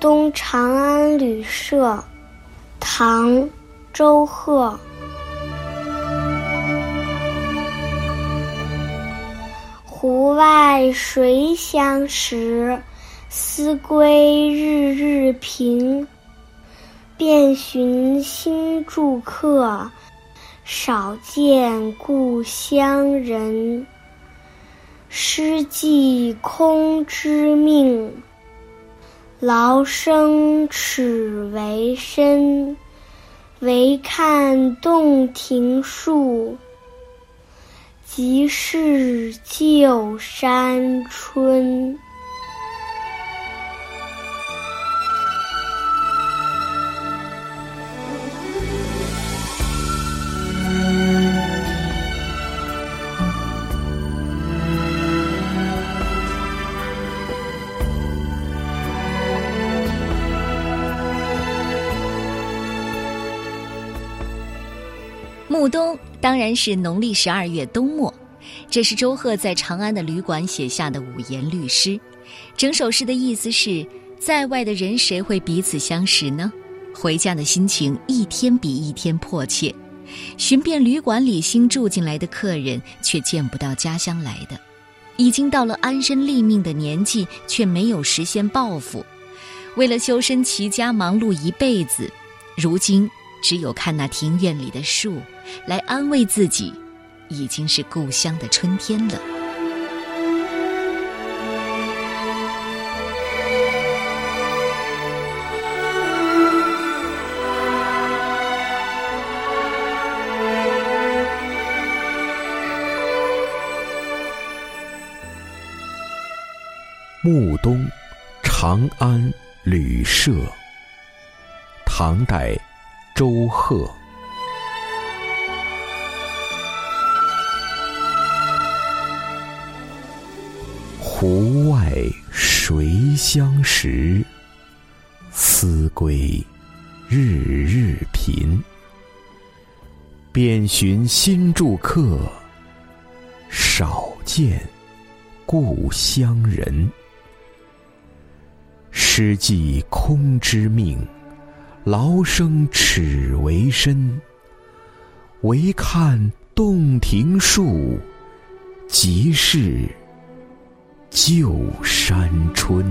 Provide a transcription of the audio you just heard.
东长安旅社，唐·周贺。湖外谁相识？思归日日平。遍寻新住客，少见故乡人。诗寄空知命，劳生尺为身。唯看洞庭树，即是旧山春。暮冬当然是农历十二月冬末，这是周贺在长安的旅馆写下的五言律诗。整首诗的意思是：在外的人谁会彼此相识呢？回家的心情一天比一天迫切，寻遍旅馆里新住进来的客人，却见不到家乡来的。已经到了安身立命的年纪，却没有实现抱负。为了修身齐家，忙碌一辈子，如今。只有看那庭院里的树，来安慰自己，已经是故乡的春天了。暮冬，长安旅社，唐代。周贺，湖外谁相识？思归日日频。遍寻新住客，少见故乡人。诗寄空知命。劳生尺为身，唯看洞庭树，即是旧山春。